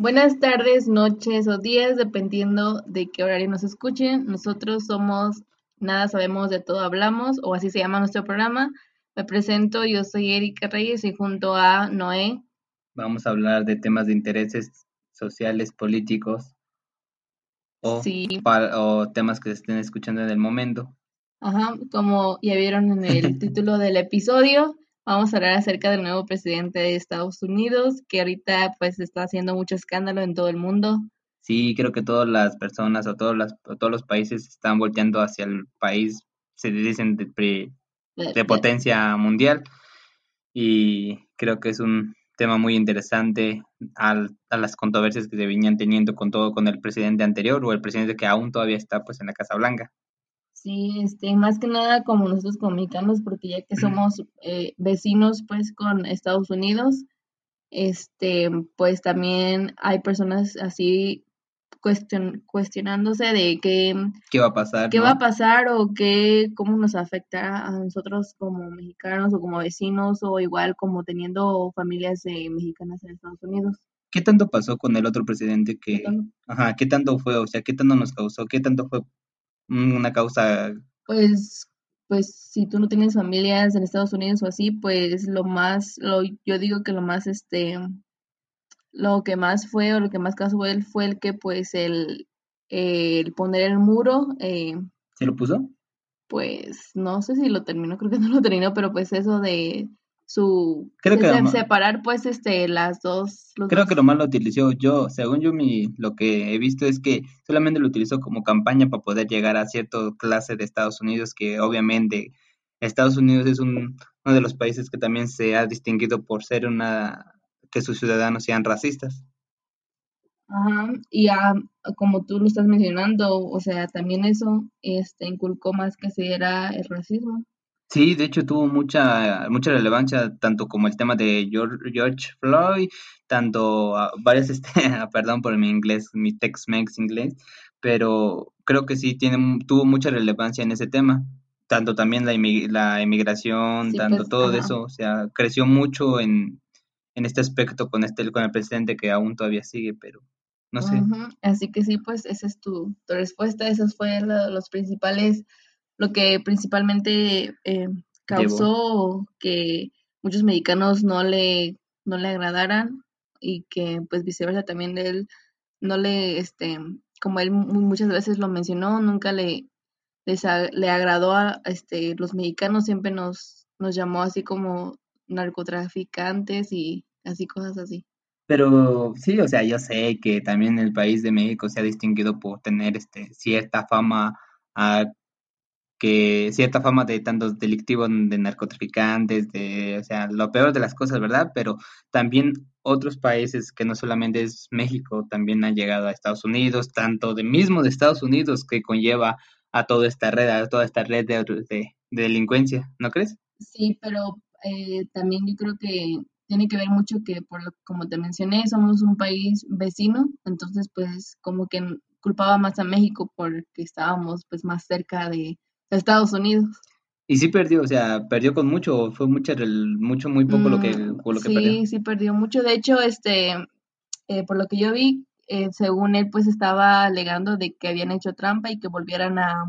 Buenas tardes, noches o días, dependiendo de qué horario nos escuchen. Nosotros somos Nada Sabemos de Todo Hablamos, o así se llama nuestro programa. Me presento, yo soy Erika Reyes y junto a Noé. Vamos a hablar de temas de intereses sociales, políticos o, o temas que se estén escuchando en el momento. Ajá, como ya vieron en el título del episodio, Vamos a hablar acerca del nuevo presidente de Estados Unidos, que ahorita pues está haciendo mucho escándalo en todo el mundo. Sí, creo que todas las personas o todos, las, todos los países están volteando hacia el país, se dicen, de, de, potencia mundial. Y creo que es un tema muy interesante al, a las controversias que se venían teniendo con todo con el presidente anterior o el presidente que aún todavía está pues en la Casa Blanca. Sí, este, más que nada como nosotros como mexicanos, porque ya que somos eh, vecinos pues con Estados Unidos, este, pues también hay personas así cuestionándose de qué, qué va a pasar, qué va a pasar o qué, cómo nos afecta a nosotros como mexicanos o como vecinos o igual como teniendo familias mexicanas en Estados Unidos. ¿Qué tanto pasó con el otro presidente que, ajá, qué tanto fue, o sea, qué tanto nos causó, qué tanto fue una causa? Pues, pues si tú no tienes familias en Estados Unidos o así, pues lo más, lo, yo digo que lo más, este, lo que más fue o lo que más causó él fue el que pues el, el poner el muro. Eh, ¿Se lo puso? Pues no sé si lo terminó, creo que no lo terminó, pero pues eso de su creo que separar pues este las dos creo que lo más lo utilizó yo. Según yo mi lo que he visto es que solamente lo utilizó como campaña para poder llegar a cierta clase de Estados Unidos que obviamente Estados Unidos es un, uno de los países que también se ha distinguido por ser una que sus ciudadanos sean racistas. Ajá, y como tú lo estás mencionando, o sea, también eso este inculcó más que se era el racismo. Sí, de hecho tuvo mucha mucha relevancia tanto como el tema de George, Floyd, tanto uh, varias este, perdón por mi inglés, mi Tex-Mex inglés, pero creo que sí tiene tuvo mucha relevancia en ese tema, tanto también la, la emigración, tanto pues, todo eso, o sea, creció mucho en, en este aspecto con este con el presidente que aún todavía sigue, pero no sé. Así que sí, pues esa es tu, tu respuesta, esos fueron los principales lo que principalmente eh, causó que muchos mexicanos no le, no le agradaran y que pues viceversa también él no le, este, como él muchas veces lo mencionó, nunca le, le agradó a este, los mexicanos, siempre nos, nos llamó así como narcotraficantes y así cosas así. Pero sí, o sea, yo sé que también el país de México se ha distinguido por tener este cierta fama a que cierta fama de tantos delictivos, de narcotraficantes, de, o sea, lo peor de las cosas, ¿verdad? Pero también otros países que no solamente es México, también han llegado a Estados Unidos, tanto de mismo de Estados Unidos que conlleva a toda esta red, a toda esta red de, de, delincuencia, ¿no crees? Sí, pero eh, también yo creo que tiene que ver mucho que, por lo, como te mencioné, somos un país vecino, entonces pues como que culpaba más a México porque estábamos pues más cerca de, Estados Unidos. Y sí perdió, o sea, perdió con mucho, fue mucho, mucho muy poco lo que, mm, lo que sí, perdió. Sí, perdió mucho. De hecho, este, eh, por lo que yo vi, eh, según él, pues estaba alegando de que habían hecho trampa y que volvieran a,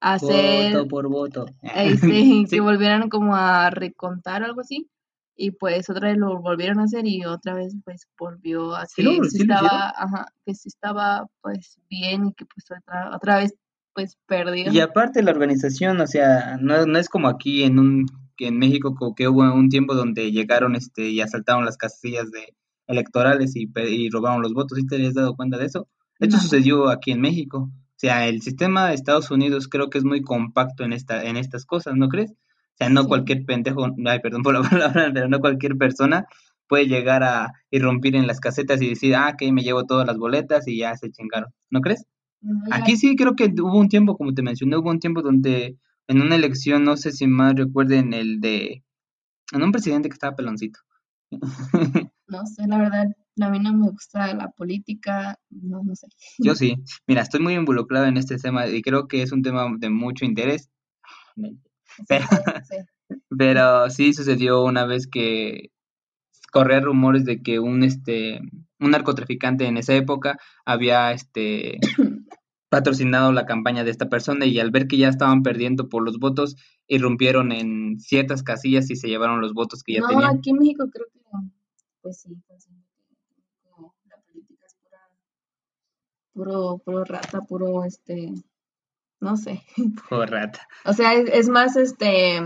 hacer... Voto por voto. Eh, sí, que volvieran como a recontar o algo así. Y pues otra vez lo volvieron a hacer y otra vez pues volvió a que sí, estaba, ajá, que sí estaba pues bien y que pues otra, otra vez pues perdió. Y aparte la organización, o sea, no, no es como aquí en un en México que hubo un tiempo donde llegaron este y asaltaron las casillas de electorales y, y robaron los votos, ¿sí te habías dado cuenta de eso? Esto sucedió aquí en México. O sea, el sistema de Estados Unidos creo que es muy compacto en esta en estas cosas, ¿no crees? O sea, no cualquier pendejo, ay, perdón por la palabra, pero no cualquier persona puede llegar a irrumpir en las casetas y decir, ah, que me llevo todas las boletas y ya se chingaron, ¿no crees? Aquí sí creo que hubo un tiempo, como te mencioné, hubo un tiempo donde en una elección, no sé si más recuerden el de, en un presidente que estaba peloncito. No sé, la verdad, a mí no me gusta la política, no, no sé. Yo sí, mira, estoy muy involucrado en este tema y creo que es un tema de mucho interés. Pero sí, pero sí sucedió una vez que corría rumores de que un este un narcotraficante en esa época había este patrocinado la campaña de esta persona y al ver que ya estaban perdiendo por los votos, irrumpieron en ciertas casillas y se llevaron los votos que ya tenían. No, aquí en México creo que, pues sí, pues, la política es pura, puro, puro rata, puro, este, no sé. Puro rata. O sea, es más, este,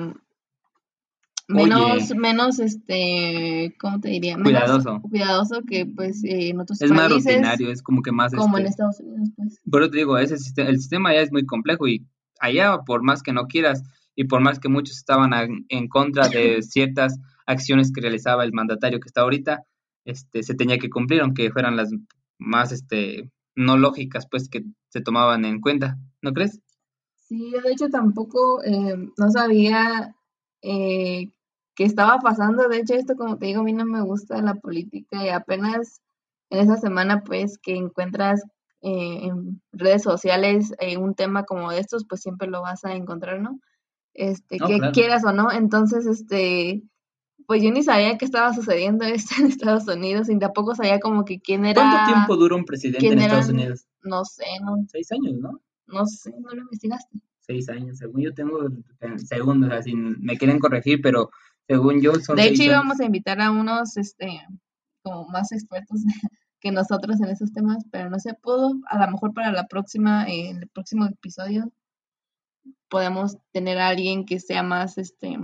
menos, menos, este, ¿cómo te diría? cuidadoso. Cuidadoso que, pues, eh, en otros es países. Es más rutinario, es como que más... Como en este Estados Unidos, pues. Pero te digo, ese sistema, el sistema ya es muy complejo y allá, por más que no quieras, y por más que muchos estaban en contra de ciertas acciones que realizaba el mandatario que está ahorita, este, se tenía que cumplir, aunque fueran las más, este, no lógicas, pues, que se tomaban en cuenta, ¿no crees? Sí, yo de hecho tampoco eh, no sabía eh, que estaba pasando. De hecho, esto, como te digo, a mí no me gusta la política y apenas en esa semana, pues, que encuentras eh, en redes sociales eh, un tema como de estos, pues siempre lo vas a encontrar, ¿no? Este, que quieras o no. Entonces, este, pues yo ni sabía qué estaba sucediendo esto en Estados Unidos y tampoco sabía como que quién era. ¿Cuánto tiempo dura un presidente en Estados Unidos? No sé, no. Seis años, ¿no? No sé, no lo investigaste. Seis años, según yo tengo, según, o sea, si me quieren corregir, pero según yo, son De hecho, íbamos a invitar a unos, este, como más expertos que nosotros en esos temas, pero no se pudo. A lo mejor para la próxima, en el próximo episodio, podemos tener a alguien que sea más, este,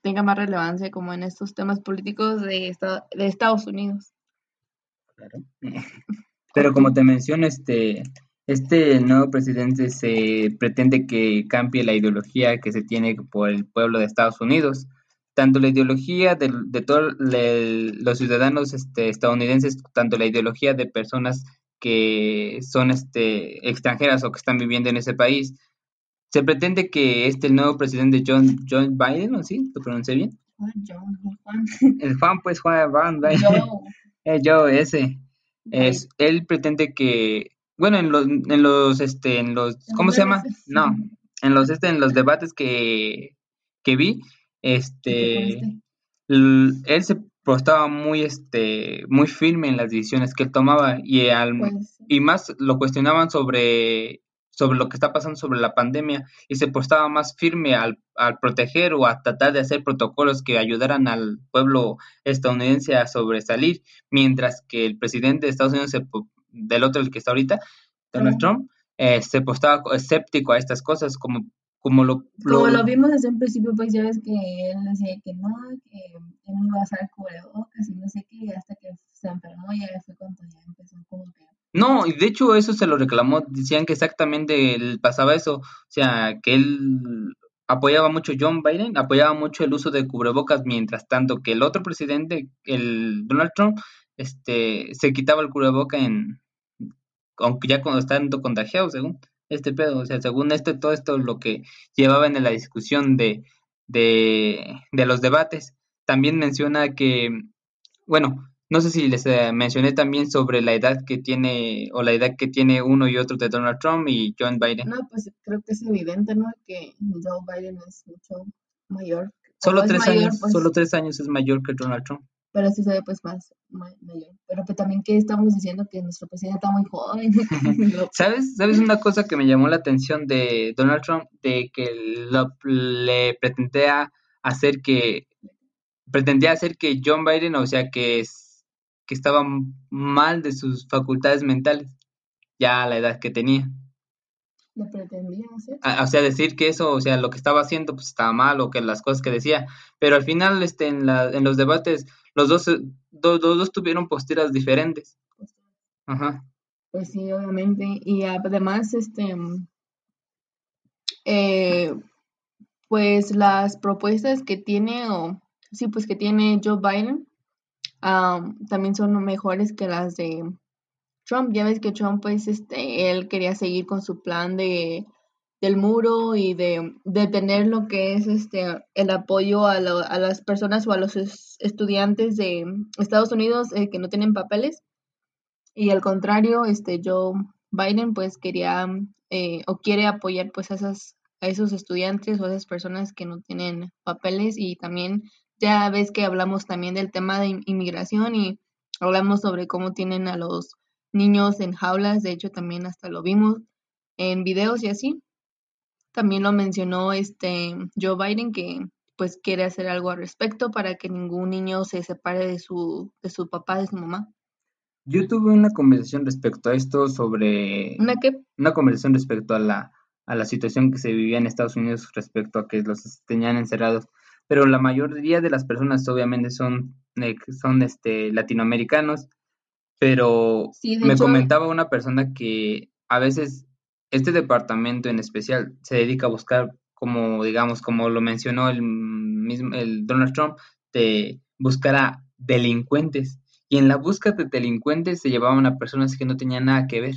tenga más relevancia como en estos temas políticos de, de Estados Unidos. Claro. Pero como te menciono, este, este nuevo presidente se pretende que cambie la ideología que se tiene por el pueblo de Estados Unidos tanto la ideología de, de todos los ciudadanos este, estadounidenses, tanto la ideología de personas que son este, extranjeras o que están viviendo en ese país. Se pretende que este el nuevo presidente John, John Biden, ¿o sí? ¿Lo pronuncié bien? John, Juan. El Juan, pues Juan Biden. Yo. ese. Es, él pretende que, bueno, en los, en los, este, en los, ¿cómo se llama? No, en los, este, en los debates que, que vi, este, él se estaba muy, este, muy firme en las decisiones que él tomaba y, al, pues y más lo cuestionaban sobre, sobre lo que está pasando sobre la pandemia y se postaba más firme al, al proteger o a tratar de hacer protocolos que ayudaran al pueblo estadounidense a sobresalir, mientras que el presidente de Estados Unidos, del otro, el que está ahorita, Donald Trump, eh, se postaba escéptico a estas cosas, como como lo, Como lo vimos desde un principio, pues ya ves que él decía que no, que él no iba a usar cubrebocas y no sé qué, hasta que se enfermó y ya fue cuando ya empezó como que... No, y de hecho eso se lo reclamó, decían que exactamente él pasaba eso, o sea, que él apoyaba mucho John Biden, apoyaba mucho el uso de cubrebocas, mientras tanto que el otro presidente, el Donald Trump, este, se quitaba el cubreboca en, aunque ya cuando estando contagiado, según este pedo. O sea, según este, todo esto lo que llevaban en la discusión de, de, de los debates. También menciona que, bueno, no sé si les eh, mencioné también sobre la edad que tiene o la edad que tiene uno y otro de Donald Trump y John Biden. No, pues creo que es evidente, ¿no? Que Joe Biden es mucho mayor. Solo tres años, pues. solo tres años es mayor que Donald Trump pero sí se ve pues más mayor. Pero que también que estamos diciendo que nuestro presidente está muy joven. ¿Sabes? ¿Sabes una cosa que me llamó la atención de Donald Trump? De que le pretendía hacer que pretendía hacer que John Biden, o sea, que, que estaba mal de sus facultades mentales, ya a la edad que tenía. Le pretendía hacer. o sea, decir que eso, o sea, lo que estaba haciendo pues estaba mal o que las cosas que decía, pero al final este en la en los debates los dos, eh, dos tuvieron posturas diferentes. Ajá. Pues sí, obviamente. Y además, este, eh, pues las propuestas que tiene, o sí, pues que tiene Joe Biden, también son mejores que las de Trump. Ya ves que Trump, pues, este, él quería seguir con su plan de del muro y de, tener lo que es este el apoyo a, las personas o a los estudiantes de Estados Unidos eh, que no tienen papeles. Y al contrario este Biden pues quería eh, o quiere apoyar pues a esas a esos estudiantes o a esas personas que no tienen papeles. Y también ya ves que hablamos también del tema de inmigración y hablamos sobre cómo tienen a los niños en jaulas, de hecho también hasta lo vimos en videos y así. También lo mencionó este Joe Biden que pues quiere hacer algo al respecto para que ningún niño se separe de su, de su papá, de su mamá. Yo tuve una conversación respecto a esto sobre... ¿Una qué? Una conversación respecto a la, a la situación que se vivía en Estados Unidos respecto a que los tenían encerrados. Pero la mayoría de las personas obviamente son, eh, son este, latinoamericanos, pero me comentaba una persona que a veces este departamento en especial se dedica a buscar, como digamos, como lo mencionó el mismo el Donald Trump, de buscar a delincuentes. Y en la búsqueda de delincuentes se llevaban a personas que no tenían nada que ver.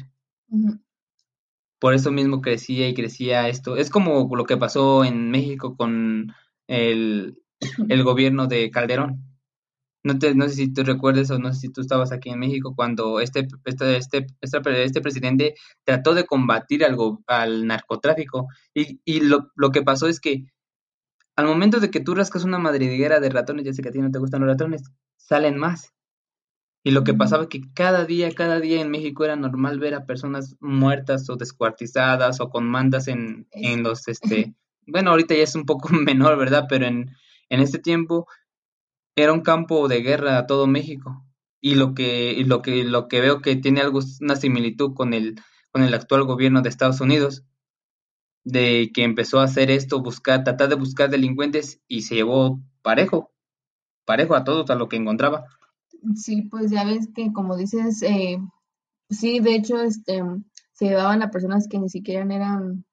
Por eso mismo crecía y crecía esto. Es como lo que pasó en México con el, el gobierno de Calderón no, te, no sé si tú recuerdes o no sé si tú estabas aquí en México cuando este, este, este, este, presidente trató de combatir algo, al narcotráfico y, y lo, lo, que pasó es que al momento de que tú rascas una madriguera de ratones, ya sé que a ti no te gustan los ratones, salen más. Y lo que pasaba es que cada día, cada día en México era normal ver a personas muertas o descuartizadas o con mandas en, en los, este, bueno, ahorita ya es un poco menor, ¿verdad? Pero en, en este tiempo era un campo de guerra a todo México. Y lo que, lo que, lo que veo que tiene algo, una similitud con el, con el actual gobierno de Estados Unidos, de que empezó a hacer esto, buscar, tratar de buscar delincuentes y se llevó parejo, parejo a todos, a lo que encontraba. Sí, pues ya ves que como dices, eh, sí, de hecho, este, se llevaban a personas que ni siquiera eran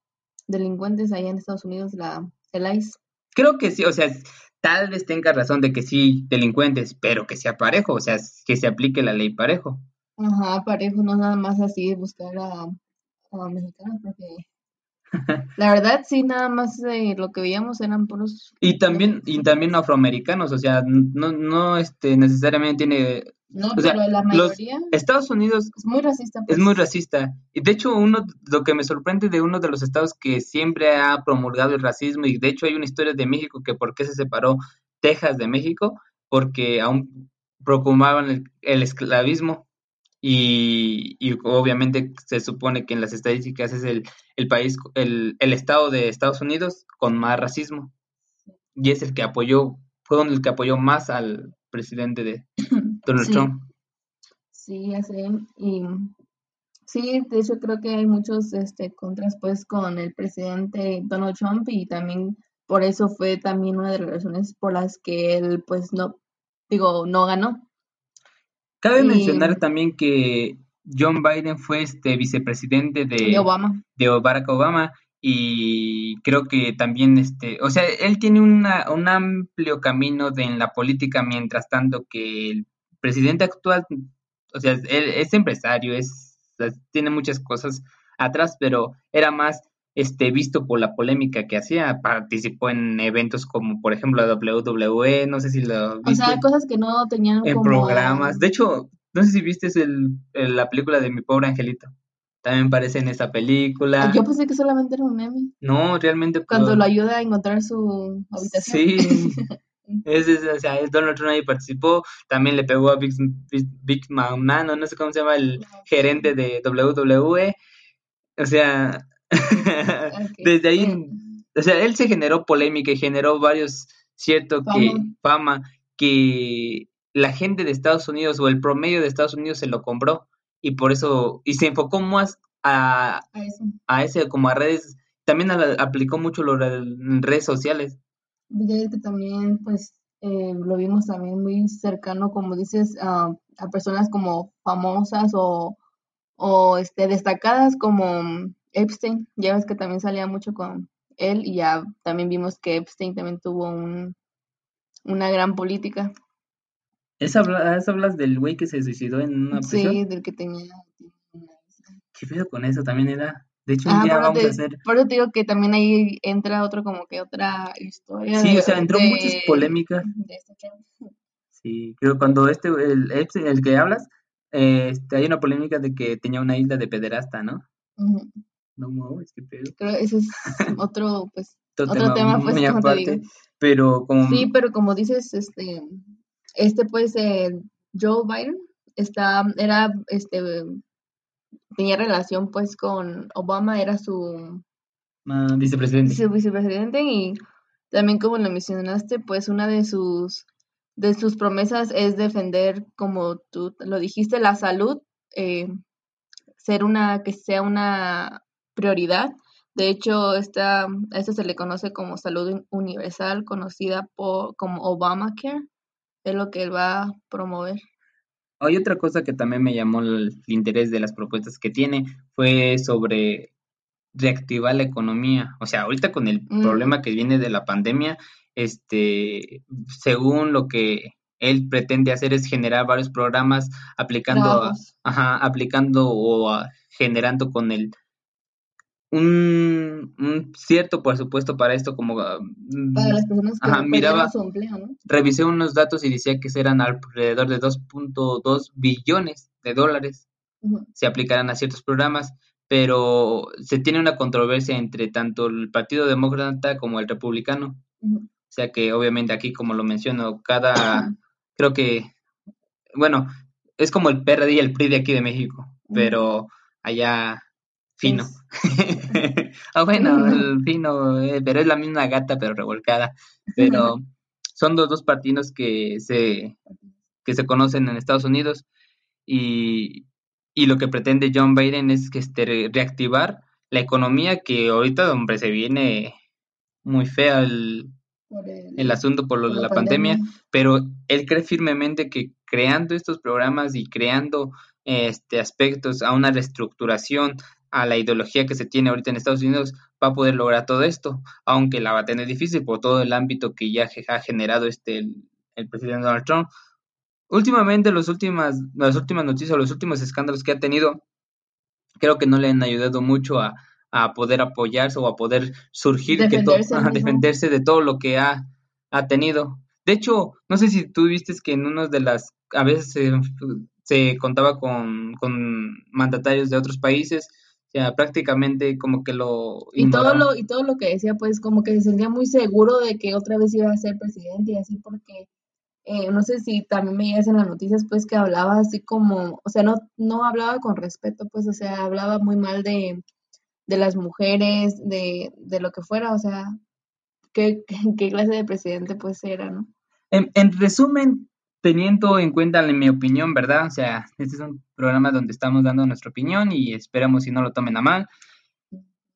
delincuentes allá en Estados Unidos, la, el ICE. Creo que sí, o sea, tal vez tenga razón de que sí, delincuentes, pero que sea parejo, o sea, que se aplique la ley parejo. Ajá, parejo, no nada más así buscar a, a mexicanos, porque la verdad sí, nada más eh, lo que veíamos eran puros... Y también, y también afroamericanos, o sea, no, no este, necesariamente tiene no, pero la mayoría. Estados Unidos es muy racista. Es muy pues. racista. Y de hecho, uno lo que me sorprende de uno de los estados que siempre ha promulgado el racismo, y de hecho hay una historia de México que por qué se separó Texas de México, porque aún proclamaban el, esclavismo. Y, obviamente se supone que en las estadísticas es el, el país, el, el estado de Estados Unidos con más racismo. Y es el que apoyó, fue el que apoyó más al presidente de, Donald Trump. Sí, así. Y sí, de hecho creo que hay muchos este, contras pues con el presidente Donald Trump y también por eso fue también una de las razones por las que él pues no, digo, no ganó. Cabe mencionar también que John Biden fue este vicepresidente de, de, Obama. de Barack Obama y creo que también este, o sea, él tiene una, un amplio camino de, en la política mientras tanto que el presidente actual, o sea, él es empresario, es, tiene muchas cosas atrás, pero era más este visto por la polémica que hacía, participó en eventos como por ejemplo la WWE, no sé si lo viste. O sea, cosas que no tenían en programas. De hecho, no sé si viste el, la película de Mi Pobre Angelito. También aparece en esa película. Yo pensé que solamente era un meme. No, realmente. Cuando lo ayuda a encontrar su habitación. Sí. Es, o sea, Donald Trump ahí participó, también le pegó a Big, Big, no sé cómo se llama, el gerente de WWE. O sea, desde ahí, o sea, él se generó polémica y generó varios, cierto, que fama, que la gente de Estados Unidos o el promedio de Estados Unidos se lo compró y por eso, y se enfocó más a, a, ese, como a redes, también aplicó mucho lo redes sociales que también, pues, eh, lo vimos también muy cercano, como dices, a personas como famosas o, o este, destacadas como Epstein. Ya ves que también salía mucho con él y ya también vimos que Epstein también tuvo un, una gran política. ¿Es hablas del güey que se suicidó en una prisión? Sí, del que tenía... ¿Qué pedo con eso? También era... De hecho, un ah, día vamos a hacer. Por eso te digo que también ahí entra otro, como que otra historia. Sí, o sea, entró muchas polémicas. Este sí, creo cuando este, el, el que hablas, este, hay una polémica de que tenía una isla de pederasta, ¿no? No, no, es que pedo. Creo ese es otro, pues, otro, tema, pues, como te digo. Pero como. Sí, pero como dices, este, este, pues, eh, Joe Biden, está, era, este, tenía relación pues con Obama, era su ah, vicepresidente. Su vicepresidente y también como lo mencionaste, pues una de sus de sus promesas es defender, como tú lo dijiste, la salud, eh, ser una, que sea una prioridad. De hecho, esta, a esto se le conoce como salud universal, conocida por, como Obamacare, es lo que él va a promover. Hay otra cosa que también me llamó el interés de las propuestas que tiene, fue sobre reactivar la economía. O sea, ahorita con el mm. problema que viene de la pandemia, este, según lo que él pretende hacer es generar varios programas aplicando, ajá, aplicando o generando con el un, cierto presupuesto para esto como para las personas que ajá, miraba, su empleo, ¿no? revisé unos datos y decía que eran alrededor de 2.2 billones de dólares se aplicarán a ciertos programas pero se tiene una controversia entre tanto el Partido Demócrata como el Republicano. O sea que obviamente aquí, como lo menciono, cada, creo que, bueno, es como el PRD y el PRI de aquí de México, pero allá fino. ah, bueno, el fino, eh, pero es la misma gata, pero revolcada. Pero son los dos partidos que se, que se conocen en Estados Unidos y, y lo que pretende John Biden es que este, reactivar la economía que ahorita, hombre, se viene muy fea el, el, asunto por, lo de la, pandemia, pero él cree firmemente que creando estos programas y creando este aspectos a una reestructuración a la ideología que se tiene ahorita en Estados Unidos va a poder lograr todo esto, aunque la va a tener difícil por todo el ámbito que ya ha generado este el, presidente Donald Trump. Últimamente los últimas las últimas noticias, los últimos escándalos que ha tenido creo que no le han ayudado mucho a, a poder apoyarse o a poder surgir, defenderse, que a defenderse de todo lo que ha, ha, tenido. De hecho, no sé si tú viste que en una de las, a veces se, se contaba con, con, mandatarios de otros países, sea, prácticamente como que lo... Y todo lo, y todo lo que decía, pues como que se sentía muy seguro de que otra vez iba a ser presidente y así porque... Eh, no sé si también veías en las noticias pues que hablaba así como, o sea, no, no hablaba con respeto, pues, o sea, hablaba muy mal de, de las mujeres, de, de lo que fuera, o sea, ¿qué, qué clase de presidente pues era, ¿no? En, en, resumen, teniendo en cuenta en mi opinión, ¿verdad? O sea, este es un programa donde estamos dando nuestra opinión y esperamos si no lo tomen a mal.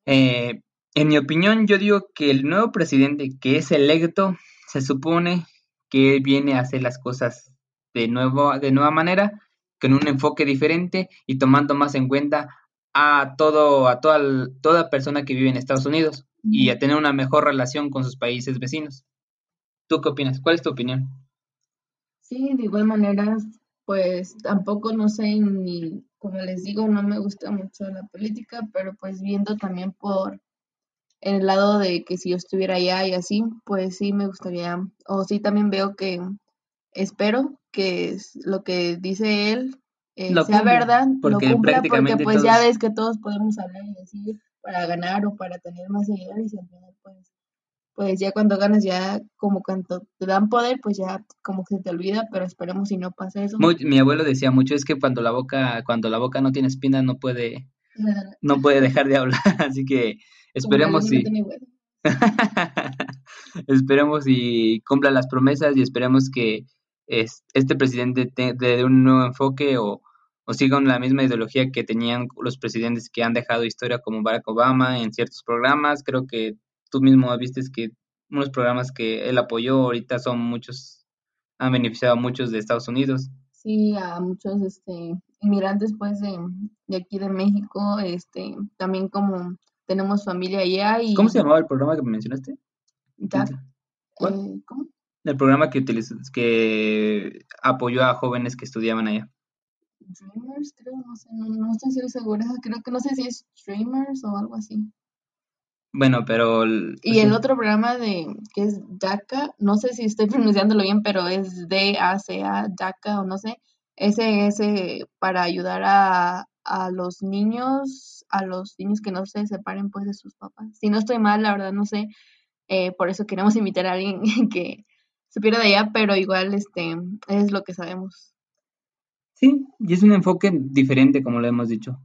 Eh, en mi opinión, yo digo que el nuevo presidente que es electo se supone que viene a hacer las cosas de, nuevo, de nueva manera, con un enfoque diferente y tomando más en cuenta a todo, a toda, toda persona que vive en Estados Unidos y a tener una mejor relación con sus países vecinos. ¿Tú qué opinas? ¿Cuál es tu opinión? Sí, de igual manera, pues tampoco no sé ni, como les digo, no me gusta mucho la política, pero pues viendo también por el lado de que si yo estuviera allá y así, pues sí me gustaría, o sí también veo que espero que es lo que dice él eh, sea verdad, porque lo cumpla, porque pues ya ves que todos podemos hablar y decir para ganar o para tener más seguidores y al final pues, pues ya cuando ganas ya como cuando te dan poder pues ya como que se te olvida, pero esperemos si no pasa eso. mi abuelo decía mucho es que cuando la boca cuando la boca no tiene espina no puede no puede dejar de hablar, así que esperemos si esperemos y cumpla las promesas y esperemos que este presidente dé un nuevo enfoque o, o sigan la misma ideología que tenían los presidentes que han dejado historia como Barack Obama en ciertos programas. Creo que tú mismo viste que unos programas que él apoyó ahorita son muchos, han beneficiado a muchos de Estados Unidos. Sí, a muchos este, inmigrantes pues de, aquí de México, este, también como tenemos familia allá y... ¿Cómo se llamaba el programa que me mencionaste? Eh, ¿Cómo? El programa que, que apoyó a jóvenes que estudiaban allá. Dreamers, creo, no sé, no, estoy segura, creo que no sé si es Streamers o algo así. Bueno, pero... y el otro programa de que es DACA, no sé si estoy pronunciándolo bien, pero es D-A-C-A, DACA o no sé, ese es para ayudar a, a los niños, a los niños que no se separen pues de sus papás. Si no estoy mal, la verdad no sé, eh, por eso queremos invitar a alguien que se pierda de allá, pero igual este es lo que sabemos. Sí, y es un enfoque diferente, como lo hemos dicho.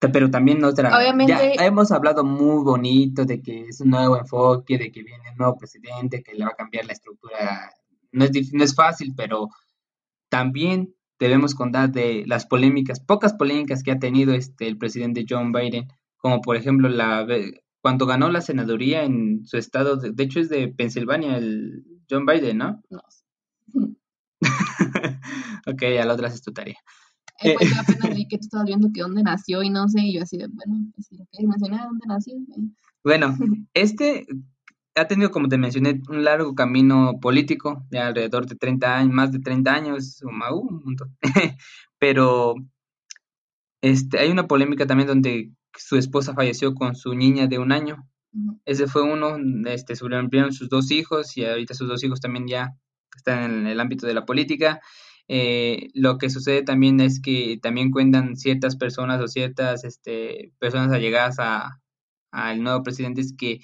Pero también otra. Obviamente. Ya hemos hablado muy bonito de que es un nuevo enfoque, de que viene un nuevo presidente, que le va a cambiar la estructura. No es, no es fácil, pero también debemos contar de las polémicas, pocas polémicas que ha tenido este el presidente John Biden, como por ejemplo la cuando ganó la senaduría en su estado, de, hecho es de Pensilvania, el John Biden, ¿no? No. ok, a la otra es tu tarea. Eh, pues yo apenas vi que tú estabas viendo que dónde nació y no sé, y yo así de, bueno, pues ok, mencioné dónde nació. Eh. Bueno, este ha tenido, como te mencioné, un largo camino político de alrededor de 30 años, más de 30 años, uh, un montón. Pero este, hay una polémica también donde su esposa falleció con su niña de un año. Ese fue uno, este, sobrevivieron sus dos hijos y ahorita sus dos hijos también ya están en el ámbito de la política. Eh, lo que sucede también es que también cuentan ciertas personas o ciertas este, personas allegadas al nuevo presidente es que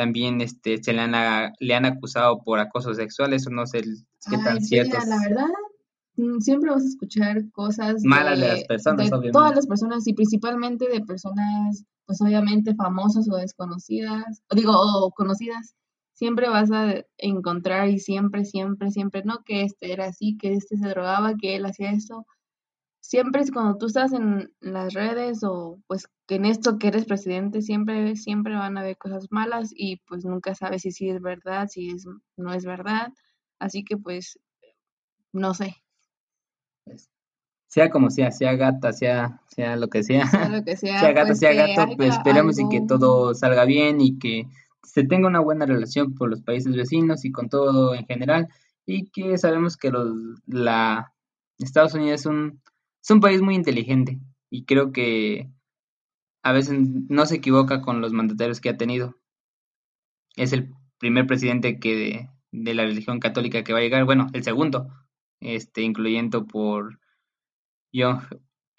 también este, se le han, le han acusado por acoso sexual, eso no sé qué tan cierto. La verdad, mm, siempre vas a escuchar cosas malas de, las personas, de Todas las personas y principalmente de personas, pues obviamente famosas o desconocidas, digo, o conocidas. Siempre vas a encontrar y siempre, siempre, siempre, no que este era así, que este se drogaba, que él hacía esto. Siempre es cuando tú estás en las redes o pues que en esto que eres presidente siempre siempre van a haber cosas malas y pues nunca sabes si sí es verdad, si es no es verdad, así que pues no sé. Pues, sea como sea, sea gata, sea sea lo que sea, sea, lo que sea, sea gata, pues sea gato, pues esperemos y que todo salga bien y que se tenga una buena relación con los países vecinos y con todo en general y que sabemos que los la Estados Unidos es un es un país muy inteligente y creo que a veces no se equivoca con los mandatarios que ha tenido. Es el primer presidente que de, la religión católica que va a llegar, bueno, el segundo, este, incluyendo por John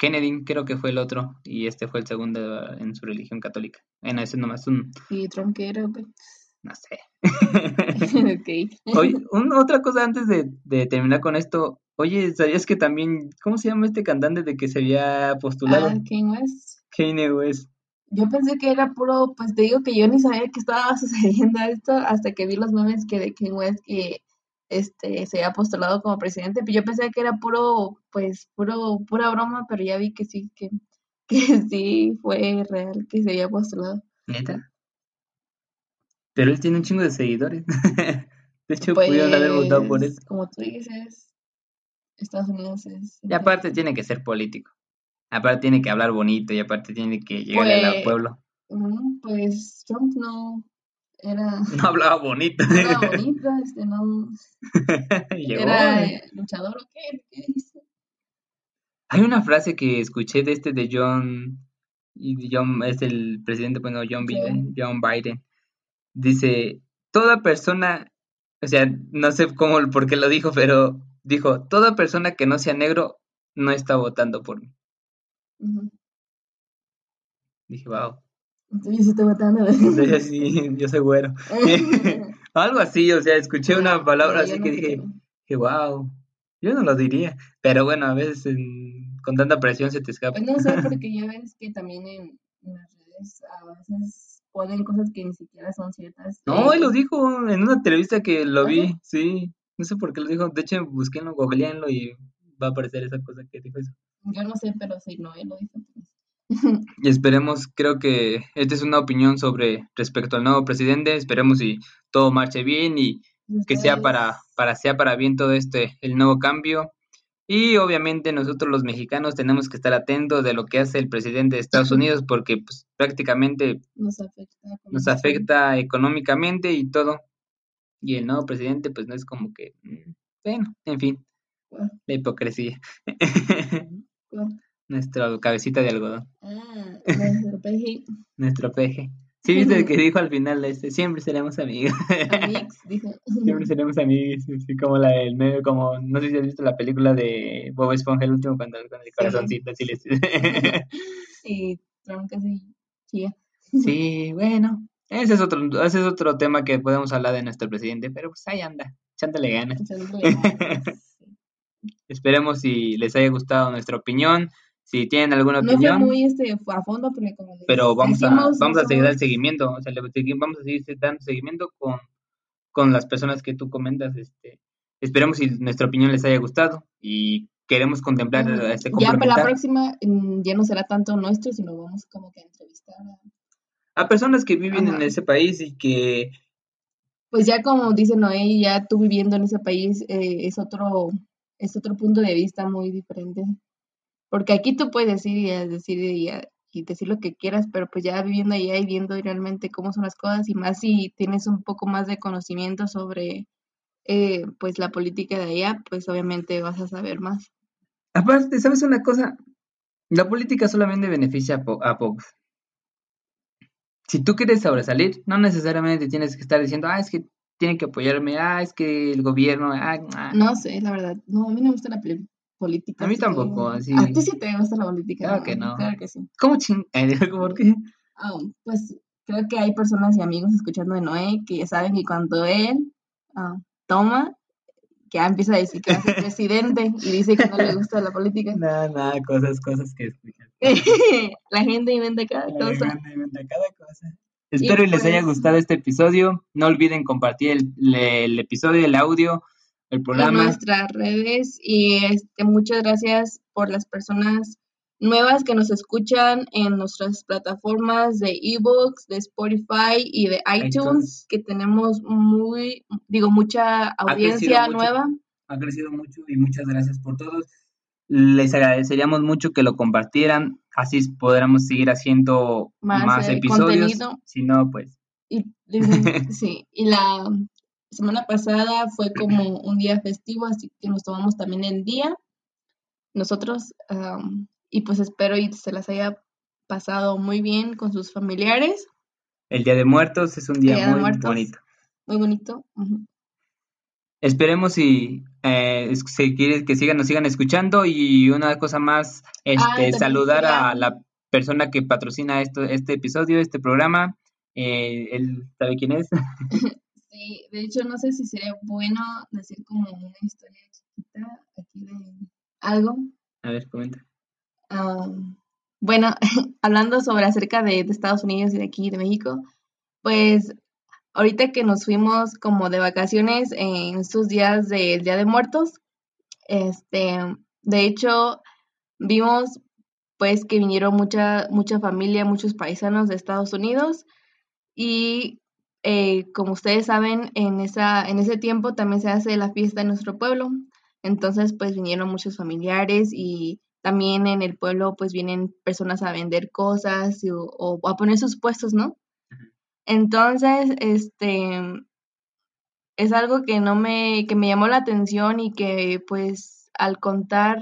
Kennedy, creo que fue el otro, y este fue el segundo en su religión católica. Bueno, ese nomás un... ¿Y Trump qué era? No sé. ok. Oye, otra cosa antes de, de terminar con esto, Oye, ¿sabías que también, ¿cómo se llama este cantante de que se había postulado? Ah, Kanye West. Kanye West. Yo pensé que era puro, pues te digo que yo ni sabía que estaba sucediendo esto hasta que vi los memes que de Kanye West que este se había postulado como presidente, pero yo pensé que era puro, pues, puro, pura broma, pero ya vi que sí, que, que sí fue real, que se había postulado. ¿Neta? Pero él tiene un chingo de seguidores. de hecho, pudieron haber votado por pues, eso. Como tú dices, Estados Unidos es... Y aparte tiene que ser político. Aparte tiene que hablar bonito y aparte tiene que llegar al pues, pueblo. pues Trump no era... No hablaba bonito. No hablaba bonito, este no... ¿Era luchador o qué? ¿Qué dice? Hay una frase que escuché de este de John... John es el presidente, bueno, John Biden, John Biden. Dice, toda persona, o sea, no sé cómo, por qué lo dijo, pero dijo, toda persona que no sea negro no está votando por mí. Dije, wow. Yo sí estoy votando. sí, yo soy güero. Algo así, o sea, escuché una ah, palabra así que dije, que wow, yo no lo diría, pero bueno, a veces con tanta presión se te escapa. Pues no sé, porque ya ves que también en, las redes a veces ponen cosas que ni siquiera son ciertas. No, él lo dijo en una entrevista que lo vi, sí. No sé por qué lo dijo. De hecho, busquenlo, googleenlo y va a aparecer esa cosa que dijo eso. Yo no sé, pero sí, no, él lo dijo. y esperemos, creo que esta es una opinión sobre respecto al nuevo presidente. Esperemos y todo marche bien y que sea para, para, sea para bien todo este, el nuevo cambio. Y obviamente nosotros los mexicanos tenemos que estar atentos de lo que hace el presidente de Estados Unidos porque pues prácticamente nos afecta, nos afecta económicamente y todo y el nuevo presidente pues no es como que, mm, bueno, en fin, la hipocresía. Nuestra cabecita de algodón. Nuestro peje. nuestro peje. Sí, viste que dijo al final este, siempre seremos amigos. Amigos, dijo. siempre seremos amigos, así como la del medio, como, no sé si has visto la película de Bob Esponja, el último, cuando con el corazoncito, así les... y chía. Sí, bueno, ese es otro, ese es otro tema que podemos hablar de nuestro presidente, pero pues ahí anda, chándale ganas. Esperemos si les haya gustado nuestra opinión. Si tienen alguna opinión. No fue muy este, a fondo, pero vamos, a, vamos a seguir el seguimiento. O sea, vamos a seguir dando seguimiento con, con las personas que tú comentas. Este, esperemos si nuestra opinión les haya gustado y queremos contemplar este Ya para la próxima mm, ya no será tanto nuestro, sino vamos como que a entrevistar a, personas que viven en ese país y que... Pues ya como dice Noé, ya tú viviendo en ese país eh, es otro es otro punto de vista muy diferente. Porque aquí tú puedes decir y decir y, decir lo que quieras, pero pues ya viviendo allá y viendo realmente cómo son las cosas y más si tienes un poco más de conocimiento sobre eh, pues la política de allá, pues obviamente vas a saber más. Aparte, ¿sabes una cosa? La política solamente beneficia a, a pocos. Si tú quieres sobresalir, no necesariamente tienes que estar diciendo, ah, es que tienen que apoyarme, ah, es que el gobierno, ah, ah. No sé, la verdad, no, a mí no me gusta la política. A mí tampoco, así. A ti sí te gusta la política. Claro que no. Claro que sí. ¿Cómo ching? ¿Por qué? Ah, pues creo que hay personas y amigos escuchando de Noé que ya saben que cuando él ah, toma, que empieza a decir que va a ser presidente y dice que no le gusta la política. Nada, nada, cosas, cosas que escuchan. la gente inventa cada cosa. La gente inventa cada cosa. Espero y, les haya pues gustado este episodio. No olviden compartir el, episodio, el audio, el programa. En nuestras redes. Y este, muchas gracias por las personas nuevas que nos escuchan en nuestras plataformas de ebooks, de Spotify y de iTunes, que tenemos muy, digo, mucha audiencia nueva. Ha crecido mucho y muchas gracias por todos. Les agradeceríamos mucho que lo compartieran, así podremos seguir haciendo más, eh, episodios. Si no, pues. Y, sí, y la semana pasada fue como un día festivo, así que nos tomamos también el día nosotros. y pues espero y se las haya pasado muy bien con sus familiares. El Día de Muertos es un día, muy bonito. Muy bonito. Esperemos y eh, si quieres que sigan, nos sigan escuchando y una cosa más, este, ah, saludar a la persona que patrocina esto, este episodio, este programa. Eh, ¿Él sabe quién es? sí, de hecho no sé si sería bueno decir como una historia chiquita aquí de algo. A ver, comenta. bueno, hablando sobre acerca de, de Estados Unidos y de aquí, de México, pues ahorita que nos fuimos como de vacaciones en estos días del Día de Muertos, este, de hecho, vimos pues que vinieron mucha, mucha familia, muchos paisanos de Estados Unidos y eh, como ustedes saben, en, esa, en ese tiempo también se hace la fiesta en nuestro pueblo. Entonces, pues vinieron muchos familiares y también en el pueblo pues vienen personas a vender cosas o a poner sus puestos, ¿no? Entonces, este, es algo que no me, que me llamó la atención y que pues al contar,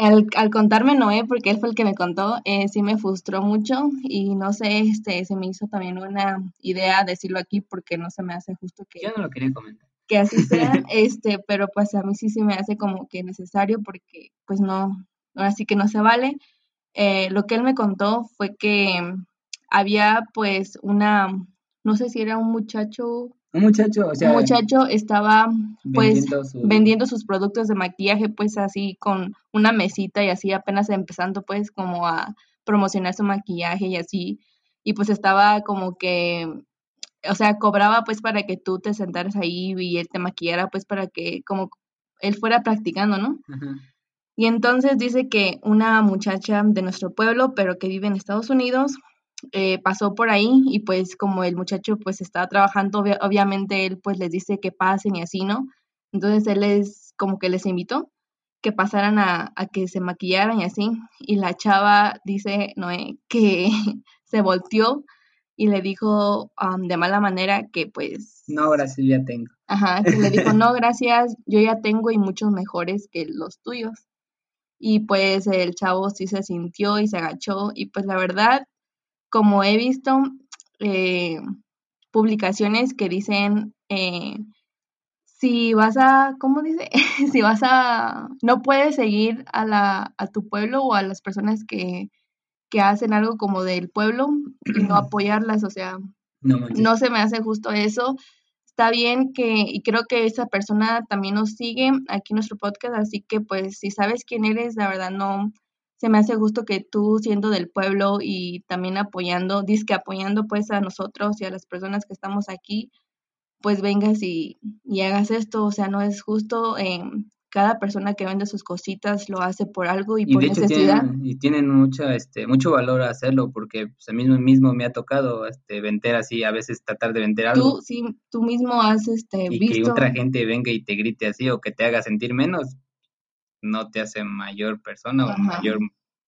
al, al contarme Noé, porque él fue el que me contó, eh, sí me frustró mucho y no sé, este, se me hizo también una idea decirlo aquí porque no se me hace justo que... Yo no lo quería comentar. Que así sea, este, pero pues a mí sí se me hace como que necesario porque pues no, ahora sí que no se vale. Eh, lo que él me contó fue que había pues una, no sé si era un muchacho. Un muchacho, o sea. Un muchacho estaba pues vendiendo, sus productos de maquillaje pues así con una mesita y así apenas empezando pues como a promocionar su maquillaje y así. Y pues estaba como que, o sea, cobraba pues para que tú te sentaras ahí y él te maquillara pues para que como él fuera practicando, ¿no? Y entonces dice que una muchacha de nuestro pueblo, pero que vive en Estados Unidos, eh, pasó por ahí y pues como el muchacho pues estaba trabajando, obviamente él pues les dice que pasen y así, ¿no? Entonces él les como que les invitó que pasaran a, que se maquillaran y así. Y la chava dice, Noé, que se volteó y le dijo de mala manera que pues... No, gracias, ya tengo. Ajá, que le dijo, no, gracias, yo ya tengo y muchos mejores que los tuyos. Y pues el chavo sí se sintió y se agachó y pues la verdad como he visto eh, publicaciones que dicen, eh, si vas a, ¿cómo dice? si vas a, no puedes seguir a, la, a tu pueblo o a las personas que, que hacen algo como del pueblo y no apoyarlas, o sea, no, se me hace justo eso. está bien que, y creo que esa persona también nos sigue aquí en nuestro podcast, así que pues si sabes quién eres, la verdad no, se me hace gusto que tú siendo del pueblo y también apoyando, disque apoyando pues a nosotros y a las personas que estamos aquí, pues vengas y, y hagas esto, o sea, no es justo, eh, cada persona que vende sus cositas lo hace por algo y, por necesidad. y tienen mucho, este, mucho valor hacerlo porque pues, a mí mismo me ha tocado este, vender así, a veces tratar de vender algo. Tú, sí, tú mismo has este, y que otra gente venga y te grite así o que te haga sentir menos, no te hace mayor persona o mayor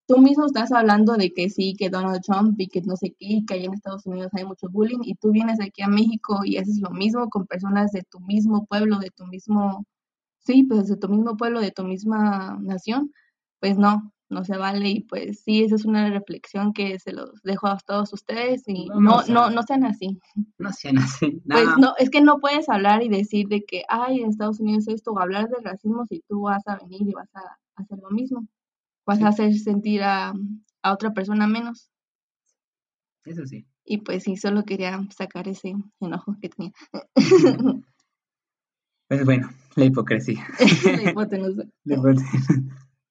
tú mismo estás hablando de que sí, que Donald Trump y que no sé qué, que allá en Estados Unidos hay mucho bullying y tú vienes aquí a México y haces lo mismo con personas de tu mismo pueblo, de tu mismo sí, pues de tu mismo pueblo, de tu misma nación, pues no, no se vale y pues sí, esa es una reflexión que se los dejo a todos ustedes y no, no, no, sean así. No sean así. Pues no, es que no puedes hablar y decir de que, ay, en Estados Unidos esto, o hablar de racismo si tú vas a venir y vas a hacer lo mismo, vas a hacer sentir a, a otra persona menos. Eso sí. Y pues sí, solo quería sacar ese enojo que tenía. Pues bueno, la hipocresía. la hipotenusa.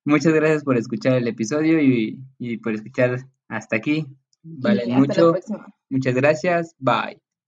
Muchas gracias por escuchar el episodio y, por escuchar hasta aquí. Vale mucho. Muchas gracias. Bye.